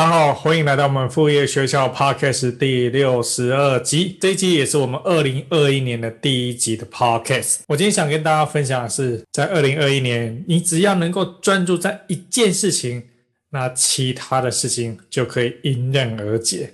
大家好，欢迎来到我们副业学校 Podcast 第六十二集。这一集也是我们二零二一年的第一集的 Podcast。我今天想跟大家分享的是，在二零二一年，你只要能够专注在一件事情，那其他的事情就可以迎刃而解。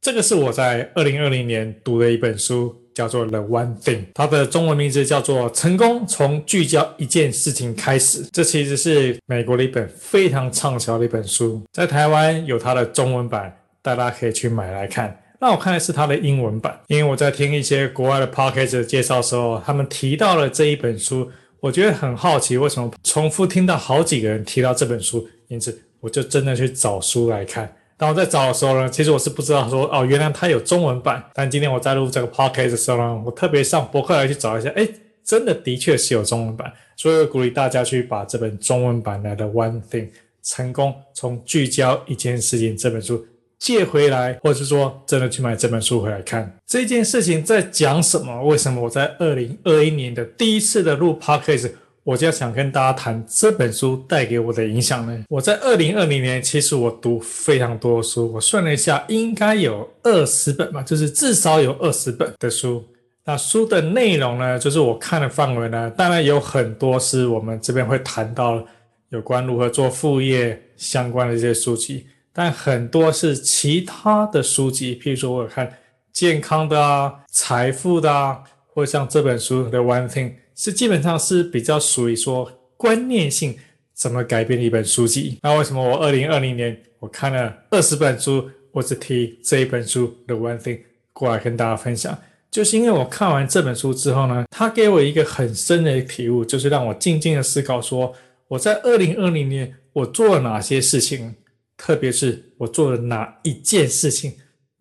这个是我在二零二零年读的一本书。叫做 The One Thing，它的中文名字叫做《成功从聚焦一件事情开始》。这其实是美国的一本非常畅销的一本书，在台湾有它的中文版，大家可以去买来看。那我看的是它的英文版，因为我在听一些国外的 podcast 介绍的时候，他们提到了这一本书，我觉得很好奇，为什么重复听到好几个人提到这本书，因此我就真的去找书来看。当我在找的时候呢，其实我是不知道说哦，原来它有中文版。但今天我在录这个 podcast 的时候呢，我特别上博客来去找一下，诶，真的的确是有中文版。所以我鼓励大家去把这本中文版来的《One Thing》成功从聚焦一件事情这本书借回来，或者是说真的去买这本书回来看。这件事情在讲什么？为什么我在二零二一年的第一次的录 podcast？我就想跟大家谈这本书带给我的影响呢。我在二零二零年，其实我读非常多的书，我算了一下，应该有二十本吧，就是至少有二十本的书。那书的内容呢，就是我看的范围呢，当然有很多是我们这边会谈到有关如何做副业相关的一些书籍，但很多是其他的书籍，譬如说我看健康的啊、财富的啊，或像这本书的 One Thing。是基本上是比较属于说观念性怎么改变的一本书籍。那为什么我二零二零年我看了二十本书，我只提这一本书的 One Thing 过来跟大家分享？就是因为我看完这本书之后呢，它给我一个很深的体悟，就是让我静静的思考说，我在二零二零年我做了哪些事情，特别是我做了哪一件事情。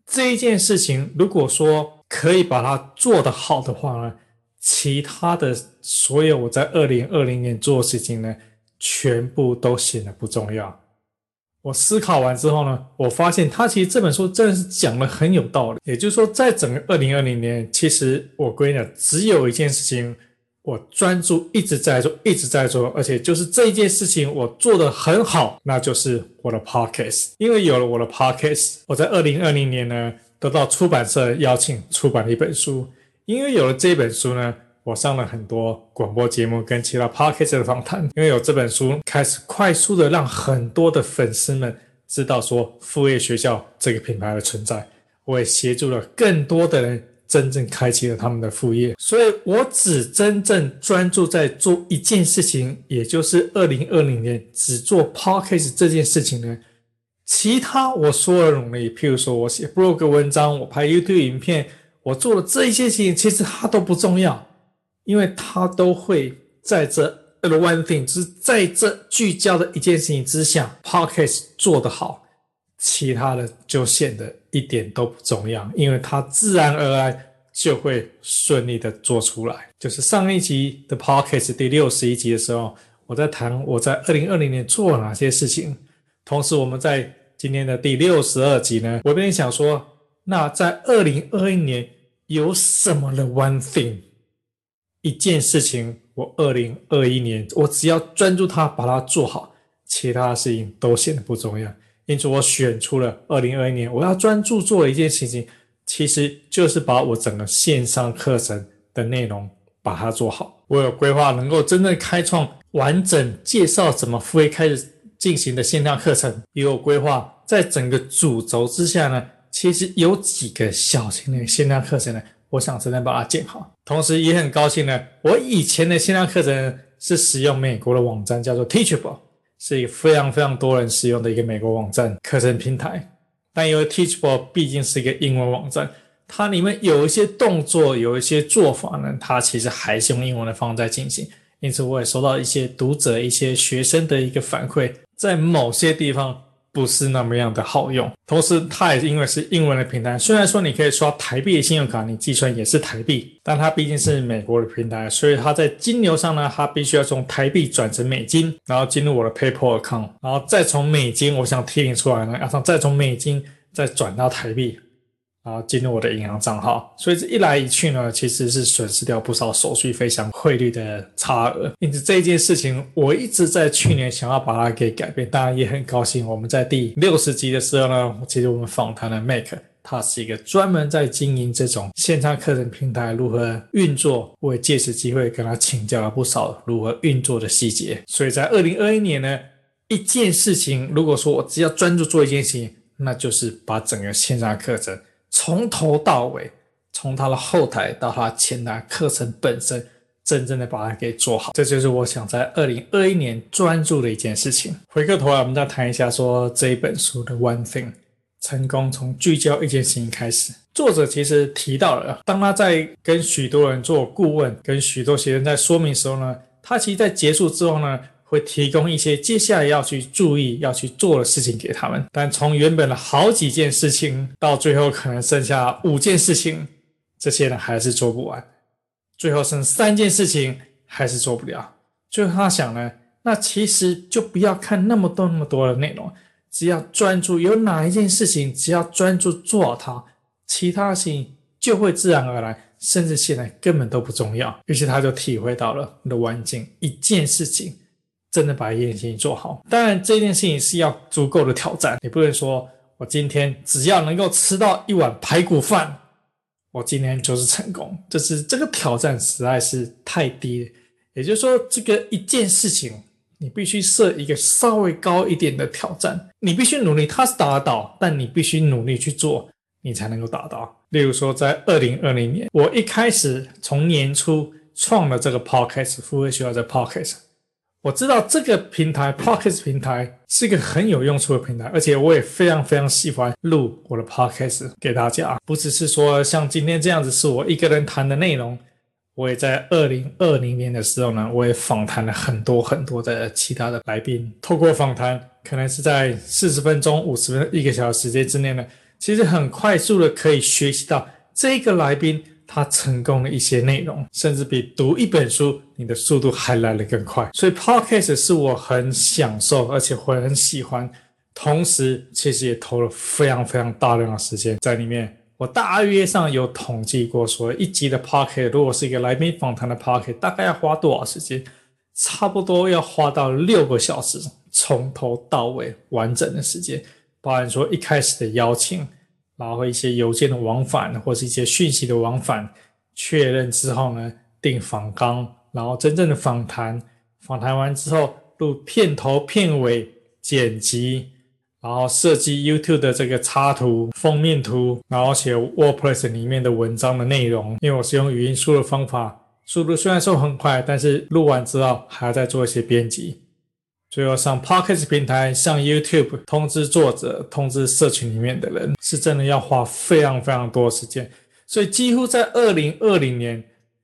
这一件事情如果说可以把它做得好的话呢，其他的所有我在二零二零年做的事情呢，全部都显得不重要。我思考完之后呢，我发现他其实这本书真的是讲的很有道理。也就是说，在整个二零二零年，其实我归纳只有一件事情，我专注一直在做，一直在做，而且就是这一件事情我做得很好，那就是我的 podcast。因为有了我的 podcast，我在二零二零年呢，得到出版社邀请出版了一本书。因为有了这本书呢，我上了很多广播节目跟其他 podcast 的访谈。因为有这本书，开始快速的让很多的粉丝们知道说副业学校这个品牌的存在。我也协助了更多的人真正开启了他们的副业。所以我只真正专注在做一件事情，也就是二零二零年只做 podcast 这件事情呢。其他我所有的努力，譬如说我写 blog 文章，我拍 YouTube 影片。我做的这一些事情，其实它都不重要，因为它都会在这 one thing，就是在这聚焦的一件事情之下，podcast 做得好，其他的就显得一点都不重要，因为它自然而然就会顺利的做出来。就是上一集的 podcast 第六十一集的时候，我在谈我在二零二零年做了哪些事情，同时我们在今天的第六十二集呢，我跟你想说，那在二零二一年。有什么的 one thing，一件事情，我二零二一年，我只要专注它，把它做好，其他的事情都显得不重要。因此，我选出了二零二一年，我要专注做的一件事情，其实就是把我整个线上课程的内容把它做好。我有规划，能够真正开创完整介绍怎么付费开始进行的线上课程，也有规划，在整个主轴之下呢。其实有几个小型的线上课程呢，我想真的把它建好。同时也很高兴呢，我以前的线上课程是使用美国的网站，叫做 Teachable，是一个非常非常多人使用的一个美国网站课程平台。但因为 Teachable 毕竟是一个英文网站，它里面有一些动作，有一些做法呢，它其实还是用英文的方式在进行。因此，我也收到一些读者、一些学生的一个反馈，在某些地方。不是那么样的好用。同时，它也因为是英文的平台，虽然说你可以刷台币的信用卡，你计算也是台币，但它毕竟是美国的平台，所以它在金牛上呢，它必须要从台币转成美金，然后进入我的 PayPal account，然后再从美金，我想提领出来呢，要再从美金再转到台币。然后进入我的银行账号，所以这一来一去呢，其实是损失掉不少手续费、像汇率的差额。因此这件事情，我一直在去年想要把它给改变。当然也很高兴，我们在第六十集的时候呢，其实我们访谈了 Mac，他是一个专门在经营这种线上课程平台如何运作。我也借此机会跟他请教了不少如何运作的细节。所以在二零二一年呢，一件事情，如果说我只要专注做一件事情，那就是把整个线上课程。从头到尾，从他的后台到他前台课程本身，真正的把它给做好，这就是我想在二零二一年专注的一件事情。回过头来，我们再谈一下说这一本书的 One Thing，成功从聚焦一件事情开始。作者其实提到了，当他在跟许多人做顾问，跟许多学生在说明的时候呢，他其实在结束之后呢。会提供一些接下来要去注意、要去做的事情给他们，但从原本的好几件事情到最后可能剩下五件事情，这些人还是做不完，最后剩三件事情还是做不了。最后他想呢，那其实就不要看那么多那么多的内容，只要专注有哪一件事情，只要专注做好它，其他事情就会自然而然，甚至现在根本都不重要。于是他就体会到了的环境一件事情。真的把一件事情做好，当然这件事情是要足够的挑战。你不能说我今天只要能够吃到一碗排骨饭，我今天就是成功。就是这个挑战实在是太低了。也就是说，这个一件事情，你必须设一个稍微高一点的挑战，你必须努力，它是达得到，但你必须努力去做，你才能够达到。例如说，在二零二零年，我一开始从年初创了这个 podcast，付费学校的 podcast。我知道这个平台 Podcast 平台是一个很有用处的平台，而且我也非常非常喜欢录我的 Podcast 给大家。不只是说像今天这样子是我一个人谈的内容，我也在二零二零年的时候呢，我也访谈了很多很多的其他的来宾。透过访谈，可能是在四十分钟、五十分、一个小时时间之内呢，其实很快速的可以学习到这个来宾。他成功的一些内容，甚至比读一本书，你的速度还来得更快。所以，Podcast 是我很享受，而且会很喜欢。同时，其实也投了非常非常大量的时间在里面。我大约上有统计过，说一集的 Podcast 如果是一个来宾访谈的 Podcast 大概要花多少时间？差不多要花到六个小时，从头到尾完整的时间，包含说一开始的邀请。然后一些邮件的往返，或是一些讯息的往返，确认之后呢，定访纲，然后真正的访谈，访谈完之后录片头片尾剪辑，然后设计 YouTube 的这个插图封面图，然后写 WordPress 里面的文章的内容。因为我是用语音输入方法，速度虽然说很快，但是录完之后还要再做一些编辑。最后上 Podcast 平台，上 YouTube 通知作者，通知社群里面的人，是真的要花非常非常多时间。所以几乎在二零二零年，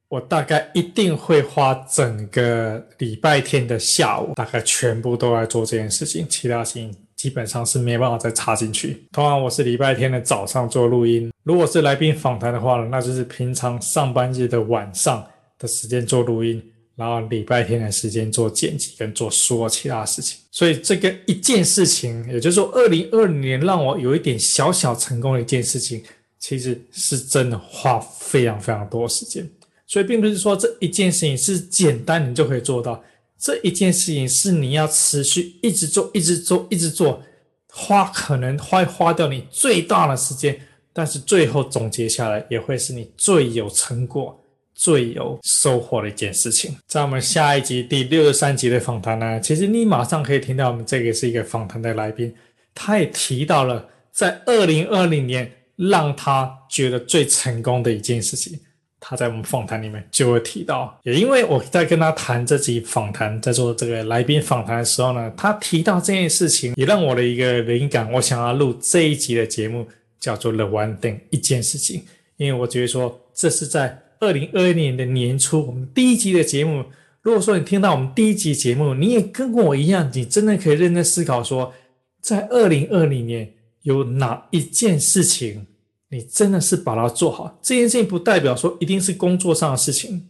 我大概一定会花整个礼拜天的下午，大概全部都来做这件事情，其他事情基本上是没办法再插进去。通常我是礼拜天的早上做录音，如果是来宾访谈的话呢，那就是平常上班日的晚上的时间做录音。然后礼拜天的时间做剪辑跟做说其他事情，所以这个一件事情，也就是说，二零二零年让我有一点小小成功的一件事情，其实是真的花非常非常多时间。所以并不是说这一件事情是简单你就可以做到，这一件事情是你要持续一直做、一直做、一直做，花可能会花掉你最大的时间，但是最后总结下来也会是你最有成果。最有收获的一件事情，在我们下一集第六十三集的访谈呢，其实你马上可以听到我们这个是一个访谈的来宾，他也提到了在二零二零年让他觉得最成功的一件事情，他在我们访谈里面就会提到。也因为我在跟他谈这集访谈，在做这个来宾访谈的时候呢，他提到这件事情，也让我的一个灵感，我想要录这一集的节目，叫做 The One Thing 一件事情，因为我觉得说这是在。二零二一年的年初，我们第一集的节目，如果说你听到我们第一集节目，你也跟我一样，你真的可以认真思考说，在二零二零年有哪一件事情，你真的是把它做好？这件事情不代表说一定是工作上的事情，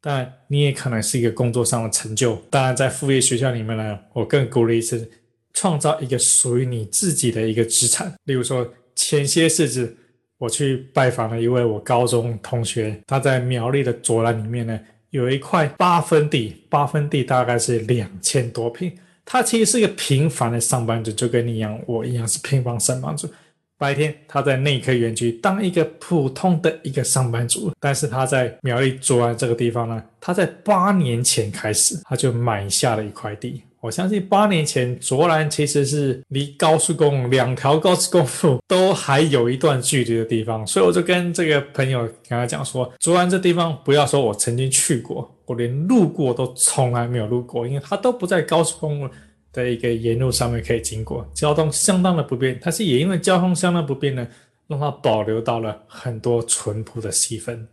但你也可能是一个工作上的成就。当然，在副业学校里面呢，我更鼓励是创造一个属于你自己的一个资产。例如说，前些日子我去拜访了一位我高中同学，他在苗栗的卓兰里面呢，有一块八分地，八分地大概是两千多坪。他其实是一个平凡的上班族，就跟你一样，我一样是平凡上班族。白天他在内科园区当一个普通的一个上班族，但是他在苗栗卓兰这个地方呢，他在八年前开始他就买下了一块地。我相信八年前卓兰其实是离高速公路两条高速公路都还有一段距离的地方，所以我就跟这个朋友跟他讲说，卓兰这地方不要说我曾经去过。我连路过都从来没有路过，因为它都不在高速公路的一个沿路上面可以经过，交通相当的不便。但是也因为交通相当不便呢，让它保留到了很多淳朴的气氛。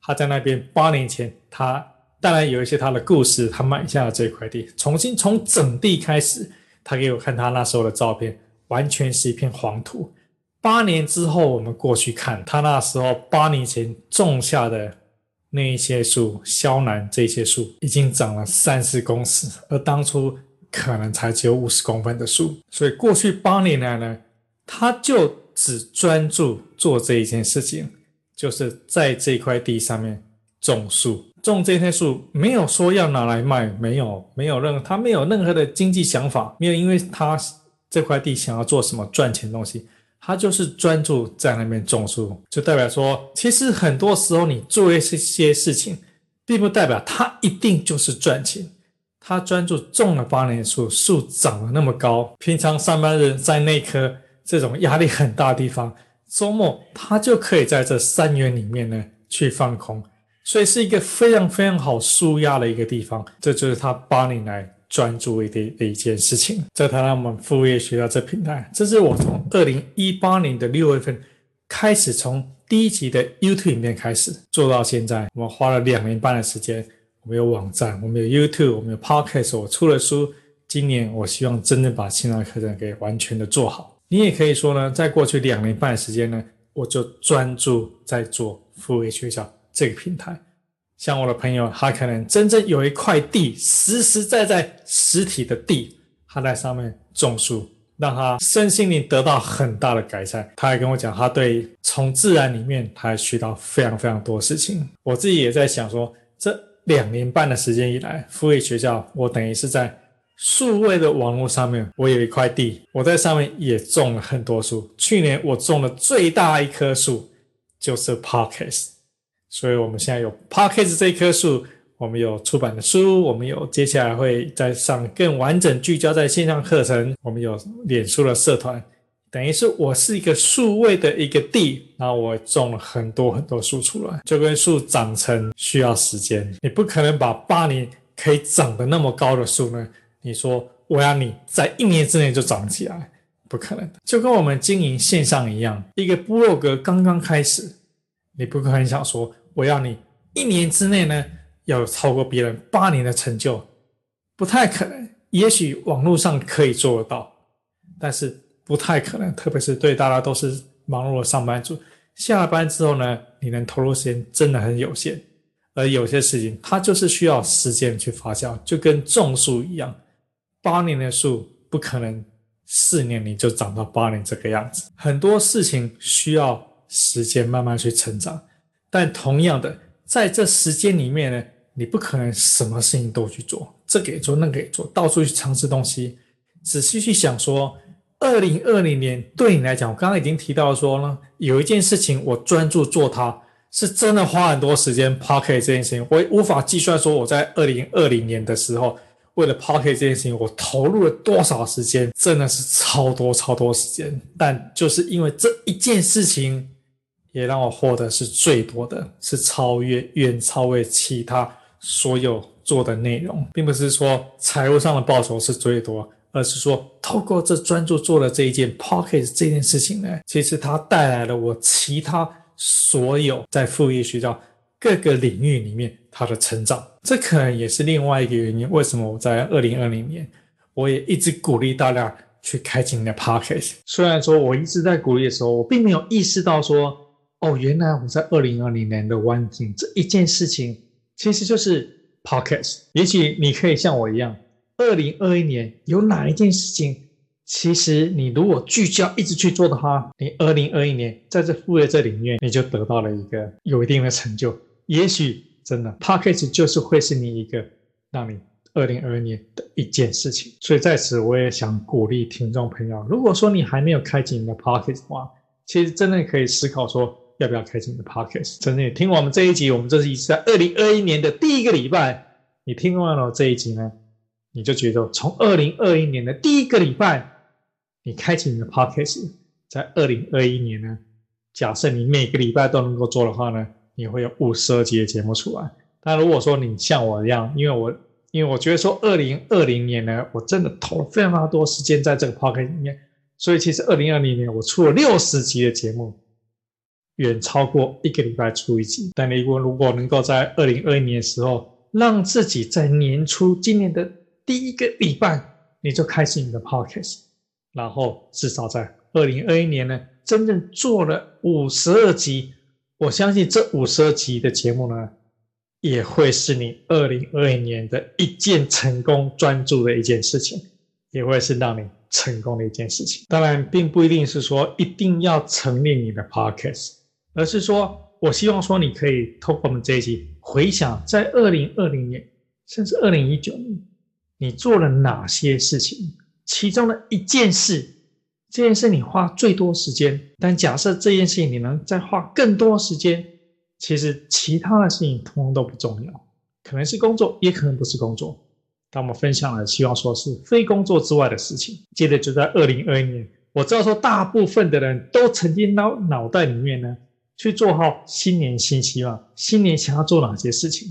他在那边八年前，他当然有一些他的故事，他买下了这块地，重新从整地开始。他给我看他那时候的照片，完全是一片黄土。八年之后，我们过去看他那时候八年前种下的。那一些树，肖楠这些树已经长了三十公尺，而当初可能才只有五十公分的树。所以过去八年来呢，他就只专注做这一件事情，就是在这块地上面种树，种这些树，没有说要拿来卖，没有，没有任何，他没有任何的经济想法，没有，因为他这块地想要做什么赚钱东西。他就是专注在那边种树，就代表说，其实很多时候你做一些事情，并不代表他一定就是赚钱。他专注种了八年树，树长了那么高，平常上班人在那棵这种压力很大的地方，周末他就可以在这三园里面呢去放空，所以是一个非常非常好舒压的一个地方。这就是他八年来。专注的的一件事情，这他让我们副业学校这平台，这是我从二零一八年的六月份开始，从第一集的 YouTube 影片开始做到现在，我们花了两年半的时间。我们有网站，我们有 YouTube，我们有 Podcast，我出了书。今年我希望真正把线上课程给完全的做好。你也可以说呢，在过去两年半的时间呢，我就专注在做副业学校这个平台。像我的朋友，他可能真正有一块地，实实在在实体的地，他在上面种树，让他身心灵得到很大的改善。他还跟我讲，他对从自然里面，他还学到非常非常多事情。我自己也在想说，这两年半的时间以来，复位学校，我等于是在数位的网络上面，我有一块地，我在上面也种了很多树。去年我种的最大一棵树就是 Podcast。所以，我们现在有 Podcast 这一棵树，我们有出版的书，我们有接下来会再上更完整聚焦在线上课程，我们有脸书的社团，等于是我是一个数位的一个地，然后我种了很多很多树出来，就跟树长成需要时间，你不可能把八年可以长得那么高的树呢，你说我要你在一年之内就长起来，不可能的，就跟我们经营线上一样，一个部落格刚刚开始，你不可能想说。我要你一年之内呢，要超过别人八年的成就，不太可能。也许网络上可以做得到，但是不太可能。特别是对大家都是忙碌的上班族，下了班之后呢，你能投入时间真的很有限。而有些事情，它就是需要时间去发酵，就跟种树一样，八年的树不可能四年你就长到八年这个样子。很多事情需要时间慢慢去成长。但同样的，在这时间里面呢，你不可能什么事情都去做，这个也做，那个也做，到处去尝试东西。仔细去想说，二零二零年对你来讲，我刚刚已经提到说呢，有一件事情我专注做它，是真的花很多时间。Podcast 这件事情，我也无法计算说我在二零二零年的时候，为了 Podcast 这件事情，我投入了多少时间，真的是超多超多时间。但就是因为这一件事情。也让我获得是最多的，是超越远超越其他所有做的内容，并不是说财务上的报酬是最多，而是说透过这专注做的这一件 pocket 这件事情呢，其实它带来了我其他所有在副业学校各个领域里面它的成长。这可能也是另外一个原因，为什么我在二零二零年我也一直鼓励大家去开启你的 pocket，。虽然说我一直在鼓励的时候，我并没有意识到说，哦，原来我在二零二零年的 One Thing 这一件事情，其实就是 Podcast。也许你可以像我一样，二零二一年有哪一件事情，其实你如果聚焦一直去做的话，你二零二一年在这副业这里面，你就得到了一个有一定的成就。也许真的 Podcast 就是会是你一个让你。二零二二年的一件事情，所以在此我也想鼓励听众朋友，如果说你还没有开启你的 Pocket 的话，其实真的可以思考说要不要开启你的 Podcast。真的听我们这一集，我们这是一次在二零二一年的第一个礼拜，你听完了这一集呢，你就觉得从二零二一年的第一个礼拜，你开启你的 Podcast，在二零二一年呢，假设你每个礼拜都能够做的话呢，你会有五十二集的节目出来。但如果说你像我一样，因为我因为我觉得说，二零二零年呢，我真的投了非常非常多时间在这个 podcast 里面，所以其实二零二零年我出了六十集的节目，远超过一个礼拜出一集。但你如果如果能够在二零二一年的时候，让自己在年初今年的第一个礼拜你就开始你的 podcast，然后至少在二零二一年呢，真正做了五十二集，我相信这五十二集的节目呢。也会是你二零二一年的一件成功专注的一件事情，也会是让你成功的一件事情。当然，并不一定是说一定要成立你的 podcast，而是说我希望说你可以透过我们这一集回想，在二零二零年甚至二零一九年，你做了哪些事情，其中的一件事，这件事你花最多时间，但假设这件事情你能再花更多时间。其实其他的事情通通都不重要，可能是工作，也可能不是工作。当我们分享了，希望说是非工作之外的事情。接着就在二零二一年，我知道说大部分的人都曾经脑脑袋里面呢去做好新年新希望，新年想要做哪些事情。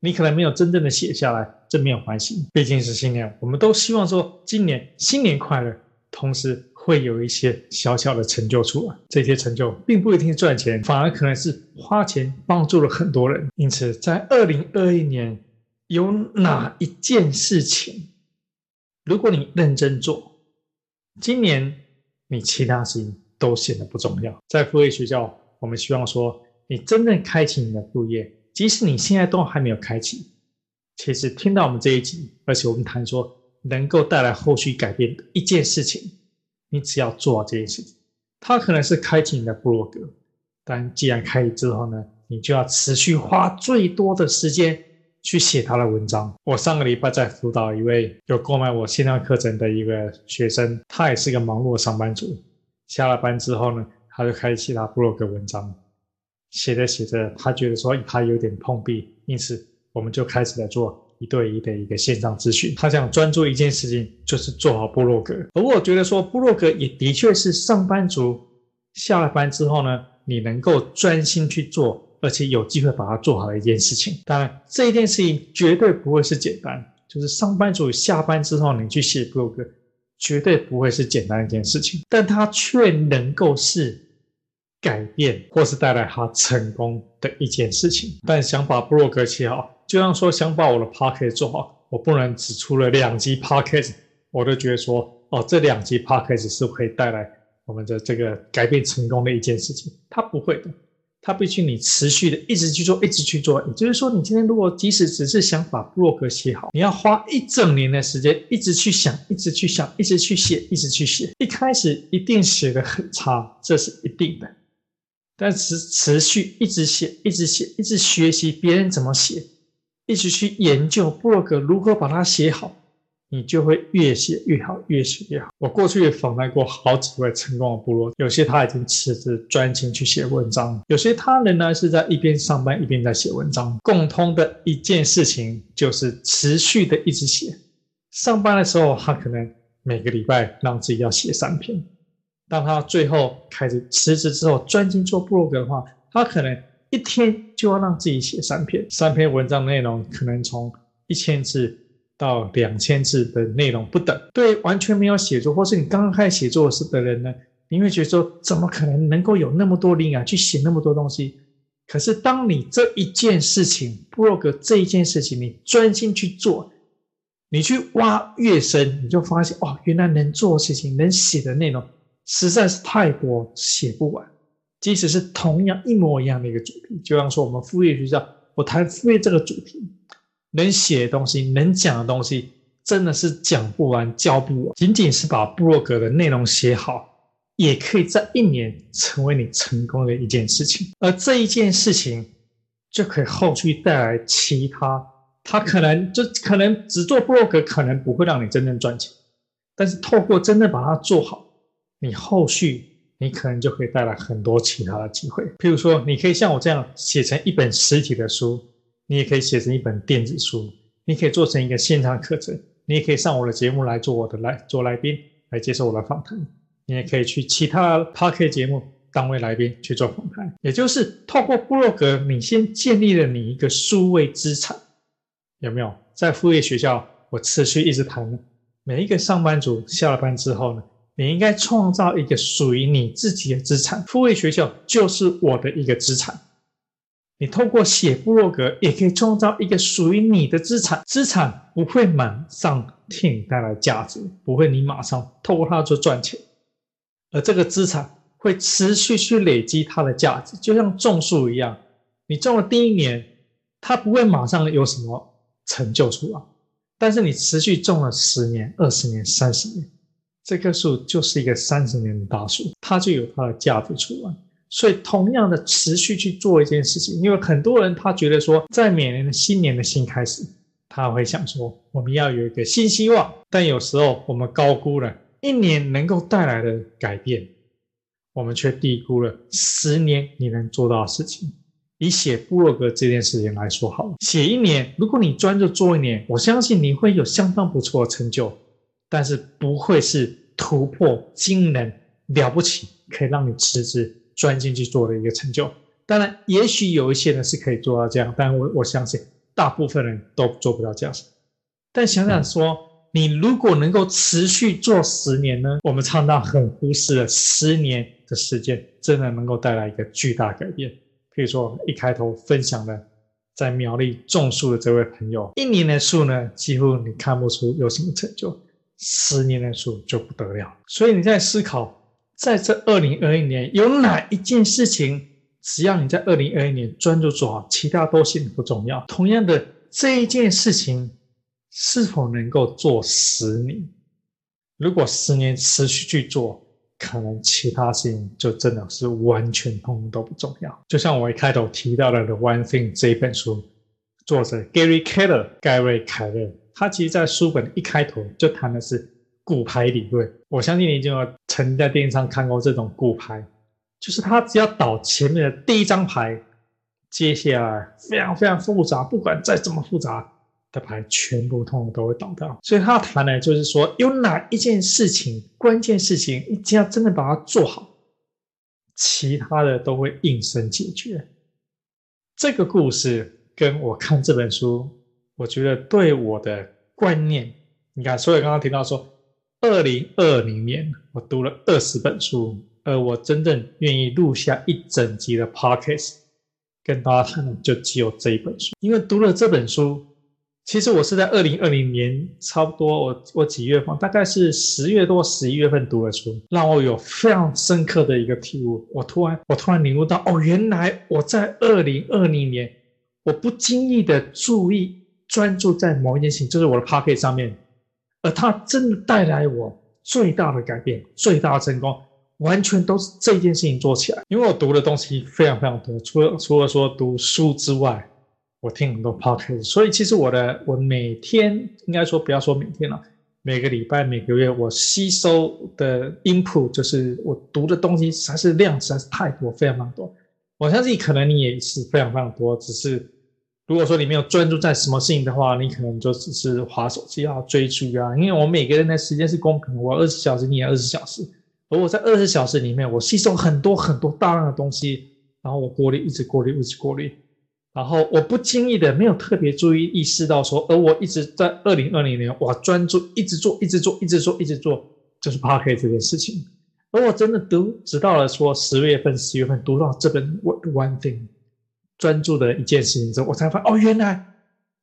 你可能没有真正的写下来，这没有关系，毕竟是新年，我们都希望说今年新年快乐，同时。会有一些小小的成就出来，这些成就并不一定是赚钱，反而可能是花钱帮助了很多人。因此，在二零二一年，有哪一件事情，如果你认真做，今年你其他事情都显得不重要。在副业学校，我们希望说，你真正开启你的副业，即使你现在都还没有开启，其实听到我们这一集，而且我们谈说能够带来后续改变的一件事情。你只要做好这件事情，它可能是开启你的部落格，但既然开启之后呢，你就要持续花最多的时间去写他的文章。我上个礼拜在辅导一位有购买我线上课程的一个学生，他也是一个忙碌的上班族。下了班之后呢，他就开启他部落格文章，写着写着，他觉得说他有点碰壁，因此我们就开始来做。一对一的一个线上咨询，他想专注一件事情，就是做好部落格。而我觉得说，部落格也的确是上班族下了班之后呢，你能够专心去做，而且有机会把它做好的一件事情。当然，这一件事情绝对不会是简单，就是上班族下班之后你去写部落格，绝对不会是简单一件事情，但它却能够是改变或是带来他成功的一件事情。但想把布洛格写好。就像说想把我的 podcast 做好，我不能只出了两集 podcast，我都觉得说哦，这两集 podcast 是可以带来我们的这个改变成功的一件事情。它不会的，它必须你持续的一直去做，一直去做。也就是说，你今天如果即使只是想把布洛格写好，你要花一整年的时间，一直去想，一直去想，一直去写，一直去写。一开始一定写得很差，这是一定的。但持持续一直写，一直写，一直学习别人怎么写。一直去研究布洛格如何把它写好，你就会越写越好，越写越好。我过去也访谈过好几位成功的部落，有些他已经辞职专心去写文章，有些他仍然是在一边上班一边在写文章。共通的一件事情就是持续的一直写。上班的时候，他可能每个礼拜让自己要写三篇；当他最后开始辞职之后，专心做部落格的话，他可能。一天就要让自己写三篇，三篇文章内容可能从一千字到两千字的内容不等。对完全没有写作，或是你刚刚开始写作时的人呢，你会觉得说，怎么可能能够有那么多灵感去写那么多东西？可是当你这一件事情，布洛格这一件事情，你专心去做，你去挖越深，你就发现哦，原来能做的事情、能写的内容实在是太多，写不完。即使是同样一模一样的一个主题，就像说我们副业学校，我谈副业这个主题，能写的东西、能讲的东西，真的是讲不完、教不完。仅仅是把部落格的内容写好，也可以在一年成为你成功的一件事情。而这一件事情，就可以后续带来其他。他可能就可能只做部落格，可能不会让你真正赚钱，但是透过真的把它做好，你后续。你可能就可以带来很多其他的机会，譬如说，你可以像我这样写成一本实体的书，你也可以写成一本电子书，你可以做成一个线上课程，你也可以上我的节目来做我的来做来宾来接受我的访谈，你也可以去其他 Podcast 节目当位来宾去做访谈，也就是透过部落格，你先建立了你一个数位资产，有没有？在副业学校，我持续一直谈，每一个上班族下了班之后呢，你应该创造一个属于你自己的资产，副业学校就是我的一个资产。你透过写部落格，也可以创造一个属于你的资产。资产不会马上替你带来价值，不会你马上透过它就赚钱，而这个资产会持续去累积它的价值，就像种树一样。你种了第一年，它不会马上有什么成就出来，但是你持续种了十年、二十年、三十年。这棵树就是一个三十年的大树，它就有它的价值出来。所以，同样的持续去做一件事情，因为很多人他觉得说，在每年的新年的新开始，他会想说，我们要有一个新希望。但有时候我们高估了一年能够带来的改变，我们却低估了十年你能做到的事情。以写部落格这件事情来说好了，写一年，如果你专注做一年，我相信你会有相当不错的成就。但是不会是突破惊人了不起，可以让你辞职钻进去做的一个成就。当然，也许有一些人是可以做到这样，但我我相信大部分人都做不到这样。但想想说，你如果能够持续做十年呢？我们常常很忽视了十年的时间，真的能够带来一个巨大改变。譬如说，我们一开头分享的在苗栗种树的这位朋友，一年的树呢，几乎你看不出有什么成就。十年的树就不得了，所以你在思考，在这二零二一年有哪一件事情，只要你在二零二一年专注做好，其他都显得不重要。同样的，这一件事情是否能够做十年？如果十年持续去做，可能其他事情就真的是完全通通都不重要。就像我一开头提到的《The One Thing》这一本书，作者 Gary Keller 盖瑞凯勒。他其实，在书本一开头就谈的是骨牌理论。我相信你已经有曾在电视上看过这种骨牌，就是他只要倒前面的第一张牌，接下来非常非常复杂，不管再怎么复杂的牌，全部通通都会倒掉。所以他谈的就是说，有哪一件事情，关键事情，你只要真的把它做好，其他的都会应声解决。这个故事跟我看这本书。我觉得对我的观念，你看，所以刚刚提到说，二零二零年我读了二十本书，而我真正愿意录下一整集的 podcast 跟大家谈的，就只有这一本书。因为读了这本书，其实我是在二零二零年差不多我我几月份，大概是十月多十一月份读的书，让我有非常深刻的一个体悟。我突然我突然领悟到，哦，原来我在二零二零年，我不经意的注意。专注在某一件事情，就是我的 Podcast 上面，而它真的带来我最大的改变、最大的成功，完全都是这件事情做起来。因为我读的东西非常非常多，除了除了说读书之外，我听很多 Podcast，所以其实我的我每天应该说不要说每天了，每个礼拜、每个月我吸收的 input 就是我读的东西，实在是量实在是太多，非常非常多。我相信可能你也是非常非常多，只是。如果说你没有专注在什么事情的话，你可能就只是滑手机啊、追剧啊。因为我每个人的时间是公平的，我二十小时，你也二十小时。而我在二十小时里面，我吸收很多很多大量的东西，然后我过滤，一直过滤，一直过滤。然后我不经意的，没有特别注意意识到说，而我一直在二零二零年，我专注一直做，一直做，一直做，一直做，就是 Podcast 这件事情。而我真的读，直到了说十月份、十月份读到这本 One Thing。专注的一件事情之后，我才发现哦，原来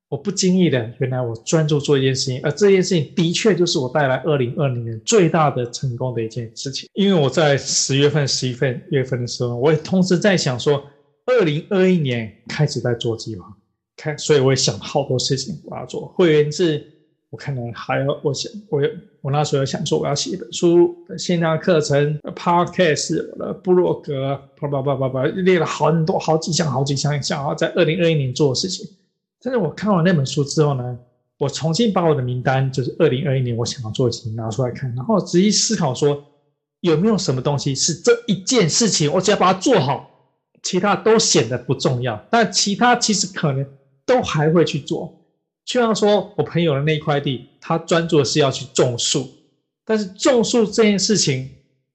我不经意的，原来我专注做一件事情，而这件事情的确就是我带来二零二零年最大的成功的一件事情。因为我在十月份、十一份月份的时候，我也同时在想说，二零二一年开始在做计划，开，所以我也想好多事情我要做。会员制，我可能还要，我想，我有，我那时候想说，我要写一本书，线上课程，Podcast，我的部落格，叭叭叭叭叭，列了很多好几项、好几项，想要在二零二一年做的事情。但是我看完那本书之后呢，我重新把我的名单，就是二零二一年我想要做的事情拿出来看，然后仔细思考说，有没有什么东西是这一件事情，我只要把它做好，其他都显得不重要。但其他其实可能都还会去做。就像说我朋友的那块地，他专注的是要去种树，但是种树这件事情，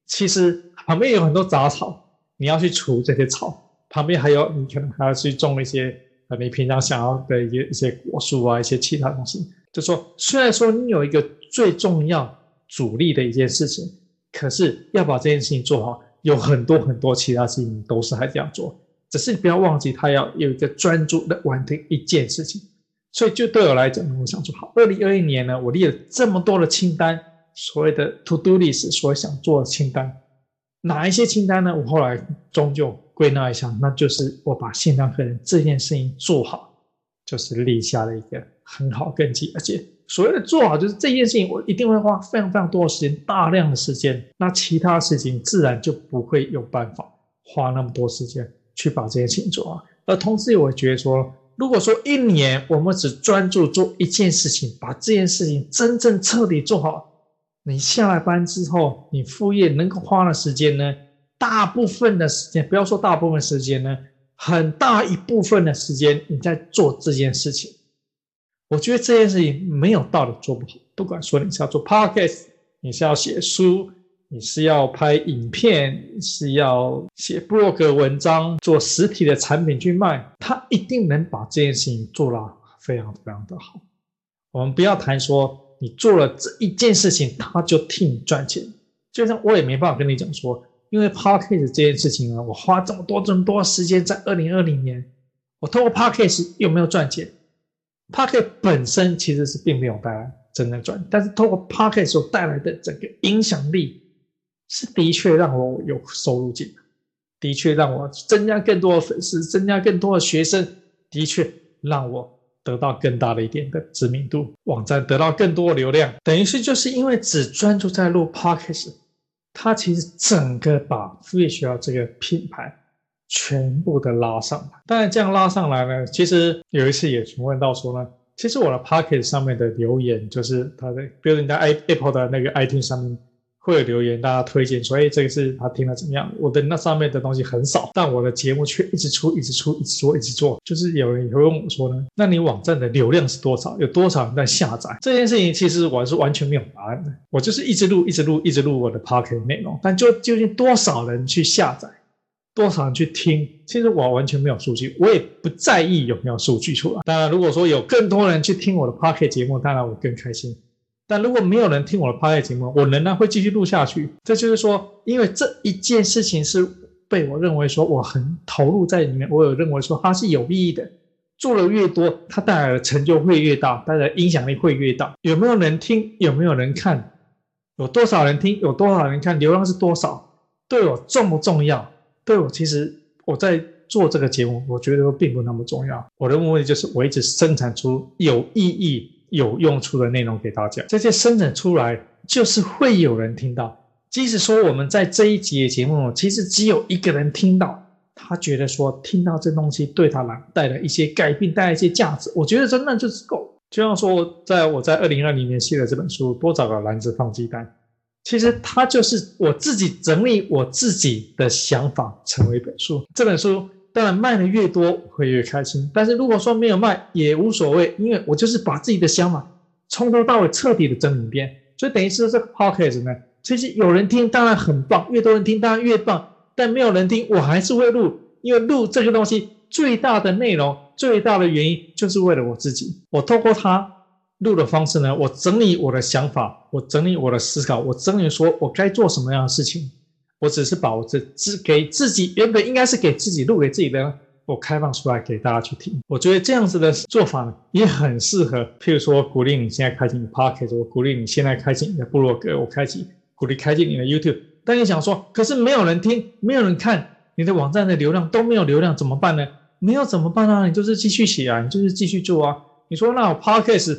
其实旁边有很多杂草，你要去除这些草，旁边还有你可能还要去种一些。呃，你平常想要的一些一些果树啊，一些其他东西，就说虽然说你有一个最重要主力的一件事情，可是要把这件事情做好，有很多很多其他事情都是还这样做，只是你不要忘记，他要有一个专注的完成一件事情。所以就对我来讲，我想说好，二零二一年呢，我列了这么多的清单，所谓的 to do list，所想做的清单，哪一些清单呢？我后来终究。归纳一下，那就是我把线上课程这件事情做好，就是立下了一个很好根基。而且所谓的做好，就是这件事情我一定会花非常非常多的时间，大量的时间。那其他事情自然就不会有办法花那么多时间去把这件事情做好。而同时，我也觉得说，如果说一年我们只专注做一件事情，把这件事情真正彻底做好，你下了班之后，你副业能够花的时间呢？大部分的时间，不要说大部分时间呢，很大一部分的时间你在做这件事情。我觉得这件事情没有道理做不好。不管说你是要做 podcast，你是要写书，你是要拍影片，是要写 blog 文章，做实体的产品去卖，他一定能把这件事情做到非常非常的好。我们不要谈说你做了这一件事情，他就替你赚钱。就像我也没办法跟你讲说。因为 Podcast 这件事情呢，我花这么多这么多时间在二零二零年，我通过 Podcast 有没有赚钱？Podcast 本身其实是并没有带来真正赚，但是通过 Podcast 所带来的整个影响力，是的确让我有收入进来，的确让我增加更多的粉丝，增加更多的学生，的确让我得到更大的一点的知名度，网站得到更多的流量，等于是就是因为只专注在录 Podcast。他其实整个把副业学校这个品牌全部的拉上来，当然这样拉上来呢，其实有一次也询问到说呢，其实我的 Pocket 上面的留言就是他的，比如人家 Apple 的那个 iTunes 上面。会有留言，大家推荐，所以这个是他听了怎么样？我的那上面的东西很少，但我的节目却一直出，一直出，一直做，一直做。就是有人也会问我说呢，那你网站的流量是多少？有多少人在下载？这件事情其实我是完全没有答案的。我就是一直录，一直录，一直录我的 podcast 内容，但就究竟多少人去下载，多少人去听，其实我完全没有数据，我也不在意有没有数据出来。当然，如果说有更多人去听我的 podcast 节目，当然我更开心。但如果没有人听我的 p o d c a s 节目，我仍然会继续录下去。这就是说，因为这一件事情是被我认为说我很投入在里面，我有认为说它是有意义的。做的越多，它带来的成就会越大，带来的影响力会越大。有没有人听？有没有人看？有多少人听？有多少人看？流量是多少？对我重不重要？对我，其实我在做这个节目，我觉得并不那么重要。我的目的就是我一直生产出有意义。有用处的内容给大家，这些生产出来就是会有人听到。即使说我们在这一集的节目，其实只有一个人听到，他觉得说听到这东西对他来带来一些改变，带来一些价值，我觉得真的就是够。就像说，在我在二零二零年写的这本书《多找个篮子放鸡蛋》，其实它就是我自己整理我自己的想法成为一本书。这本书。当然卖的越多，会越开心。但是如果说没有卖也无所谓，因为我就是把自己的想法从头到尾彻底的整理一遍。所以等于是这个 podcast 呢，其实有人听当然很棒，越多人听当然越棒。但没有人听，我还是会录，因为录这个东西最大的内容、最大的原因就是为了我自己。我透过它录的方式呢，我整理我的想法，我整理我的思考，我整理说我该做什么样的事情。我只是把我这自给自己原本应该是给自己录给自己的，我开放出来给大家去听。我觉得这样子的做法呢，也很适合。譬如说，鼓励你现在开启你的 Podcast，我鼓励你现在开启你的部落格，我开启鼓励开启你的 YouTube。但你想说，可是没有人听，没有人看，你的网站的流量都没有流量，怎么办呢？没有怎么办啊？你就是继续写啊，你就是继续做啊。你说那我 Podcast，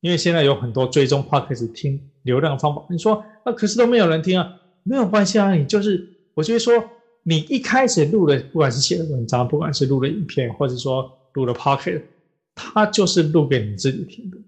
因为现在有很多追踪 Podcast 听流量的方法。你说那可是都没有人听啊，没有关系啊，你就是我就会说，你一开始录的，不管是写的文章，不管是录的影片，或者说录的 Podcast，它就是录给你自己听的。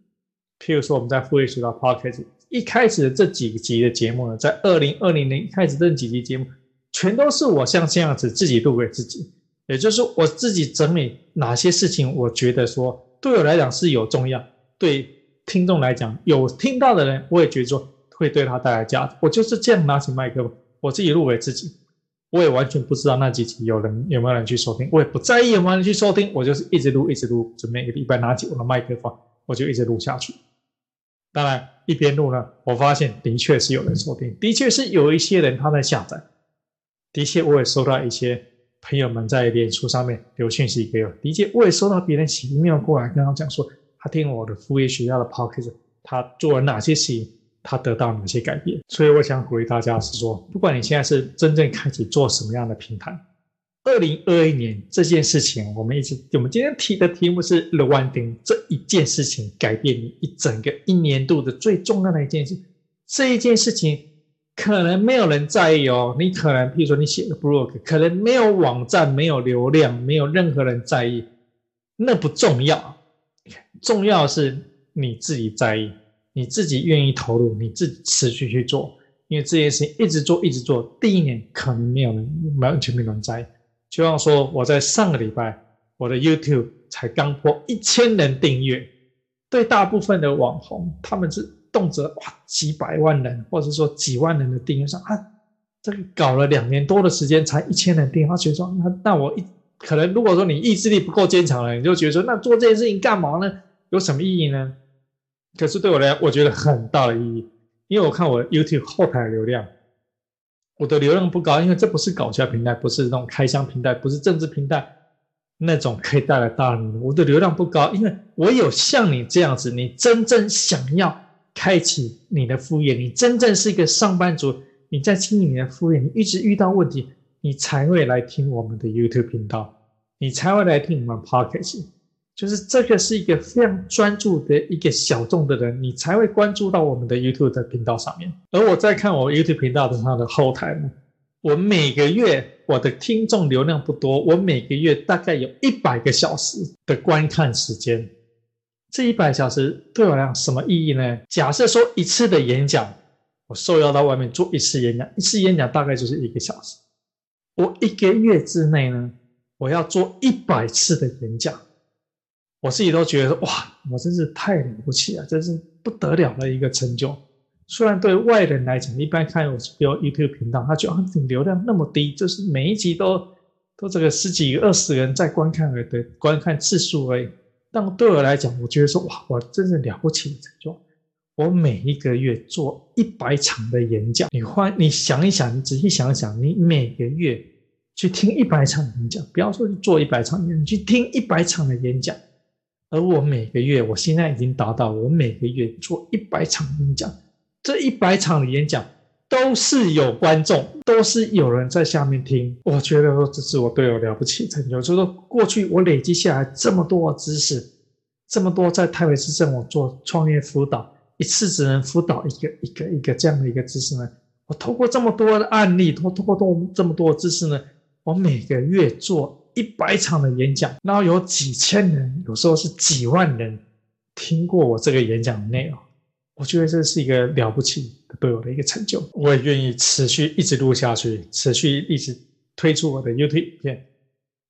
譬如说我们在副业学到 Podcast。一开始的这几集的节目呢，在二零二零年一开始这几集节目，全都是我像这样子自己录给自己，也就是我自己整理哪些事情，我觉得说对我来讲是有重要，对听众来讲有听到的人，我也觉得说会对他带来价值。我就是这样拿起麦克风，我自己录给自己，我也完全不知道那几集有人有没有人去收听，我也不在意有没有人去收听，我就是一直录一直录，准备一个礼拜拿起我的麦克风，我就一直录下去。当然，一边录呢，我发现的确是有人收听，的确是有一些人他在下载，的确我也收到一些朋友们在脸书上面留讯息给我，的确我也收到别人奇妙过来跟他讲说，他听我的副业学校的 podcast，他做了哪些事情，他得到哪些改变。所以我想鼓励大家是说，不管你现在是真正开始做什么样的平台。二零二一年这件事情，我们一直我们今天提的题目是 The One Thing，这一件事情改变你一整个一年度的最重要的一件事。这一件事情可能没有人在意哦，你可能，譬如说你写个 blog，可能没有网站，没有流量，没有任何人在意，那不重要。重要的是你自己在意，你自己愿意投入，你自己持续去做，因为这件事情一直做一直做，第一年可能没有人完全没有人在。就像说，我在上个礼拜，我的 YouTube 才刚破一千人订阅。对大部分的网红，他们是动辄哇几百万人，或者说几万人的订阅上啊，这个搞了两年多的时间才一千人订阅，他觉得说那那我一可能如果说你意志力不够坚强了，你就觉得说那做这件事情干嘛呢？有什么意义呢？可是对我来讲，我觉得很大的意义，因为我看我 YouTube 后台的流量。我的流量不高，因为这不是搞笑平台，不是那种开箱平台，不是政治平台，那种可以带来大量的。我的流量不高，因为我有像你这样子，你真正想要开启你的副业，你真正是一个上班族，你在经营你的副业，你一直遇到问题，你才会来听我们的 YouTube 频道，你才会来听我们 Podcast。就是这个是一个非常专注的一个小众的人，你才会关注到我们的 YouTube 的频道上面。而我在看我 YouTube 频道的它的后台呢，我每个月我的听众流量不多，我每个月大概有一百个小时的观看时间。这一百小时对我来讲什么意义呢？假设说一次的演讲，我受邀到外面做一次演讲，一次演讲大概就是一个小时。我一个月之内呢，我要做一百次的演讲。我自己都觉得哇，我真是太了不起了，这是不得了的一个成就。虽然对外人来讲，一般看我比如 YouTube 频道，他觉得啊你流量那么低，就是每一集都都这个十几、二十人在观看而的观看次数而已。但对我来讲，我觉得说哇，我真是了不起的成就。我每一个月做一百场的演讲，你换你想一想，你仔细想一想，你每个月去听一百场演讲，不要说去做一百场演讲，你去听一百场的演讲。而我每个月，我现在已经达到，我每个月做一百场演讲，这一百场的演讲都是有观众，都是有人在下面听。我觉得说这是我对我了不起的成就，就是说过去我累积下来这么多的知识，这么多在台北市政我做创业辅导，一次只能辅导一个一个一个这样的一个知识呢。我透过这么多的案例，透过多这么多的知识呢，我每个月做。一百场的演讲，然后有几千人，有时候是几万人听过我这个演讲的内容，我觉得这是一个了不起的对我的一个成就。我也愿意持续一直录下去，持续一直推出我的 YouTube 影片，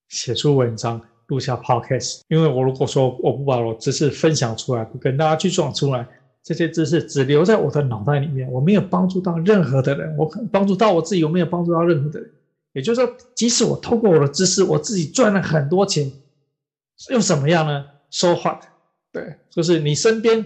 写出文章，录下 Podcast。因为我如果说我不把我知识分享出来，不跟大家去撞出来，这些知识只留在我的脑袋里面，我没有帮助到任何的人，我可帮助到我自己，我没有帮助到任何的人。也就是说，即使我透过我的知识，我自己赚了很多钱，又怎么样呢？So what？对，就是你身边，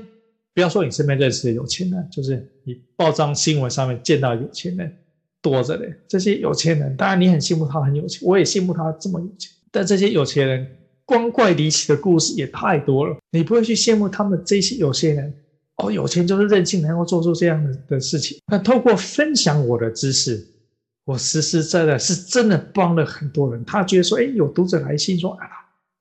不要说你身边认识的有钱人，就是你报章新闻上面见到有钱人多着嘞。这些有钱人，当然你很羡慕他很有钱，我也羡慕他这么有钱。但这些有钱人光怪离奇的故事也太多了，你不会去羡慕他们这些有钱人哦，有钱就是任性，能够做出这样的的事情。那透过分享我的知识，我实实在在是真的帮了很多人。他觉得说，哎，有读者来信说啊，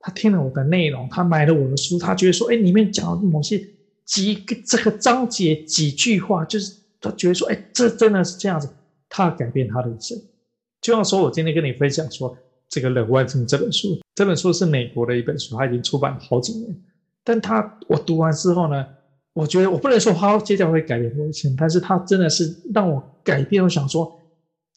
他听了我的内容，他买了我的书，他觉得说，哎，里面讲的某些几个这个章节几句话，就是他觉得说，哎，这真的是这样子，他改变他的一生。就像说我今天跟你分享说。这个《冷万成》这本书，这本书是美国的一本书，它已经出版了好几年。但他我读完之后呢，我觉得我不能说他接下来会改变我一生，但是他真的是让我改变。我想说，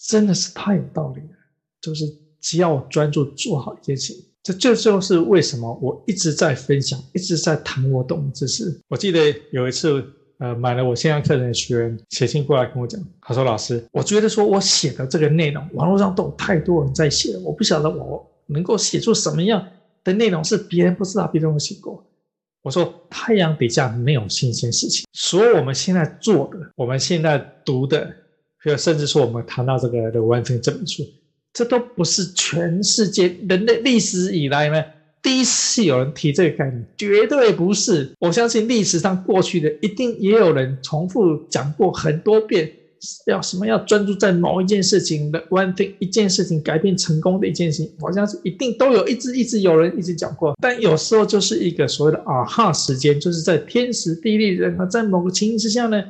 真的是太有道理了。就是只要我专注做好一件事情，这这就是为什么我一直在分享，一直在谈我懂的知识。我记得有一次。呃，买了我线上课程的学员写信过来跟我讲，他说：“老师，我觉得说我写的这个内容，网络上都有太多人在写了，我不晓得我能够写出什么样的内容是别人不知道，别人有写过。”我说：“太阳底下没有新鲜事情，所有我们现在做的，我们现在读的，甚至说我们谈到这个《The One Thing》这本书，这都不是全世界人类历史以来呢。”第一次有人提这个概念，绝对不是。我相信历史上过去的一定也有人重复讲过很多遍，要什么要专注在某一件事情的 one thing，一件事情改变成功的一件事情，我相信一定都有一直一直有人一直讲过。但有时候就是一个所谓的啊哈时间，就是在天时地利人和，在某个情形之下呢，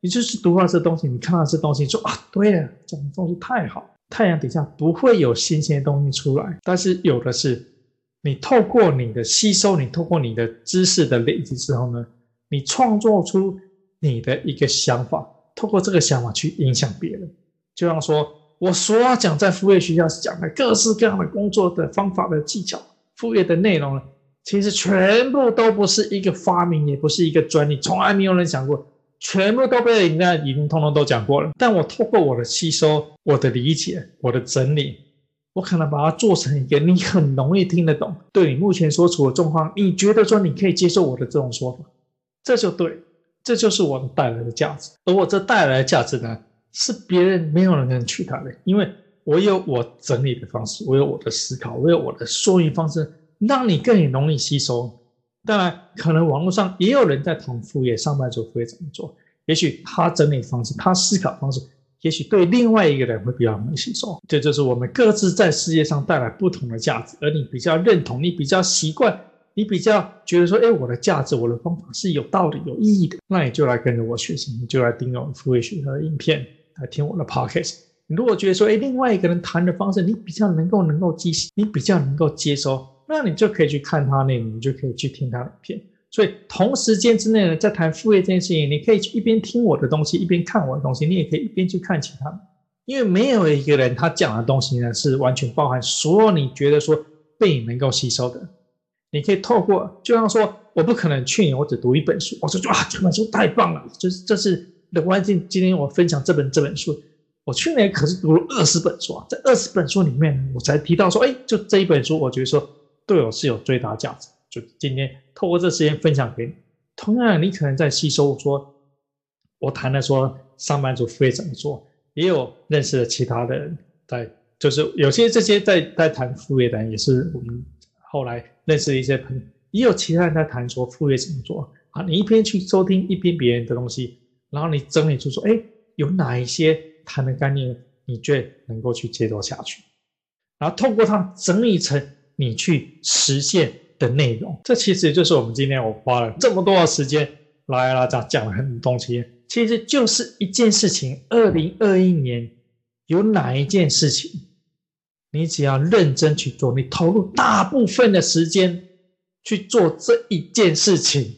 你就是读到这东西，你看到这东西，说啊，对了，这种东西太好，太阳底下不会有新鲜的东西出来，但是有的是。你透过你的吸收，你透过你的知识的累积之后呢，你创作出你的一个想法，透过这个想法去影响别人。就像说我所要讲在副业学校讲的各式各样的工作的方法的技巧，副业的内容呢，其实全部都不是一个发明，也不是一个专利，从来没有人讲过，全部都被人家已经通通都讲过了。但我透过我的吸收、我的理解、我的整理。我可能把它做成一个你很容易听得懂，对你目前所处的状况，你觉得说你可以接受我的这种说法，这就对，这就是我们带来的价值。而我这带来的价值呢，是别人没有人能取代的，因为我有我整理的方式，我有我的思考，我有我的说明方式，让你更容易吸收。当然，可能网络上也有人在谈副业，上班族会怎么做？也许他整理方式，他思考方式。也许对另外一个人会比较容易吸收，这就是我们各自在世界上带来不同的价值，而你比较认同，你比较习惯，你比较觉得说，哎，我的价值，我的方法是有道理、有意义的，那你就来跟着我学习，你就来订阅我副业学校的影片，来听我的 podcast。你如果觉得说，哎，另外一个人谈的方式你比较能够能够记，你比较能够接收，那你就可以去看他内容，你就可以去听他的影片。所以同时间之内呢，在谈副业这件事情，你可以去一边听我的东西，一边看我的东西，你也可以一边去看其他。因为没有一个人他讲的东西呢，是完全包含所有你觉得说被你能够吸收的。你可以透过，就像说，我不可能去年我只读一本书，我说哇，这本书太棒了，就是这是的关键。今天我分享这本这本书，我去年可是读了二十本书啊，在二十本书里面，我才提到说，哎，就这一本书，我觉得说对我是有最大价值。就今天透过这时间分享给你，同样你可能在吸收说，我谈的说上班族副业怎么做，也有认识的其他的人在，就是有些这些在在谈副业的人，也是我们后来认识的一些朋友，也有其他人在谈说副业怎么做啊。你一边去收听一边别人的东西，然后你整理出说，哎，有哪一些谈的概念，你觉能够去接受下去，然后透过它整理成你去实现。的内容，这其实就是我们今天我花了这么多的时间来来讲讲了很多东西，其实就是一件事情。二零二一年有哪一件事情，你只要认真去做，你投入大部分的时间去做这一件事情，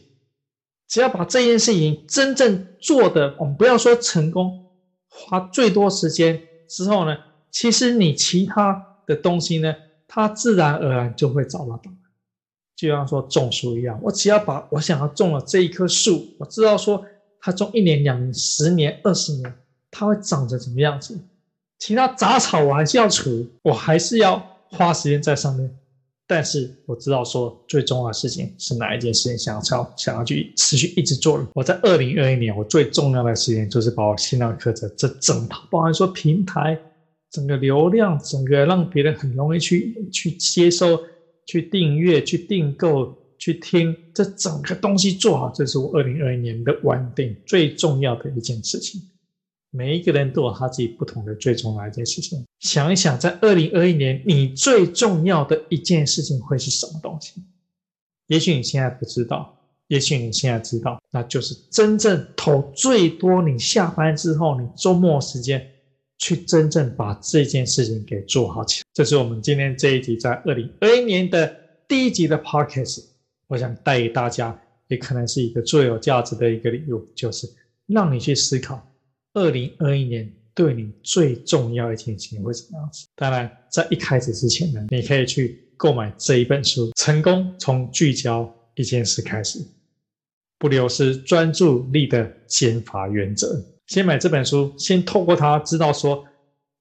只要把这件事情真正做的，我们不要说成功，花最多时间之后呢，其实你其他的东西呢，它自然而然就会找到答案。就像说种树一样，我只要把我想要种的这一棵树，我知道说它种一年、两年、十年、二十年，它会长成什么样子。其他杂草我还是要除，我还是要花时间在上面。但是我知道说最重要的事情是哪一件事情，想要超想要去持续一直做的。我在二零二一年，我最重要的事情就是把我新浪课程这整套，包含说平台、整个流量，整个让别人很容易去去接收、去订阅、去订购、去听，这整个东西做好，这是我二零二一年的稳定最重要的一件事情。每一个人都有他自己不同的最重要一件事情。想一想，在二零二一年，你最重要的一件事情会是什么东西？也许你现在不知道，也许你现在知道，那就是真正投最多。你下班之后，你周末时间去真正把这件事情给做好起来。这是我们今天这一集在二零二一年的第一集的 Podcast，我想带给大家，也可能是一个最有价值的一个礼物，就是让你去思考。二零二一年对你最重要的一件事情会怎么样子？当然，在一开始之前呢，你可以去购买这一本书《成功从聚焦一件事开始，不流失专注力的减法原则》。先买这本书，先透过它知道说，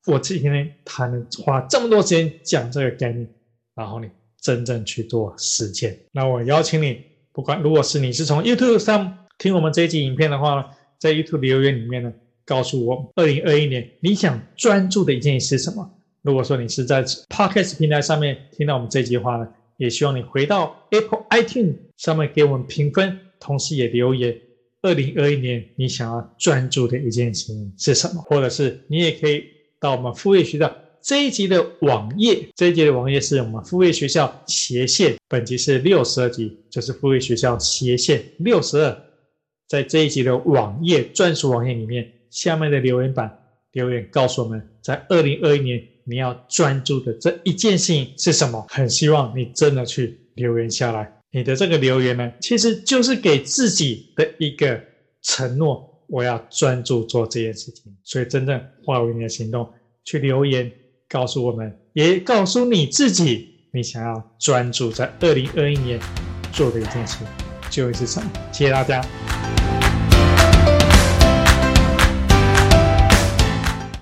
我今天他能花这么多时间讲这个概念，然后你真正去做实践。那我邀请你，不管如果是你是从 YouTube 上听我们这一集影片的话呢，在 YouTube 留言里面呢。告诉我，二零二一年你想专注的一件事是什么？如果说你是在 Podcast 平台上面听到我们这句话呢，也希望你回到 Apple iTunes 上面给我们评分，同时也留言。二零二一年你想要专注的一件事情是什么？或者是你也可以到我们付费学校这一集的网页，这一集的网页是我们付费学校斜线，本集是六十二集，就是付费学校斜线六十二，在这一集的网页专属网页里面。下面的留言板留言告诉我们，在二零二一年你要专注的这一件事情是什么？很希望你真的去留言下来。你的这个留言呢，其实就是给自己的一个承诺，我要专注做这件事情。所以真正化为你的行动，去留言告诉我们，也告诉你自己，你想要专注在二零二一年做的一件事，究竟是什么？谢谢大家。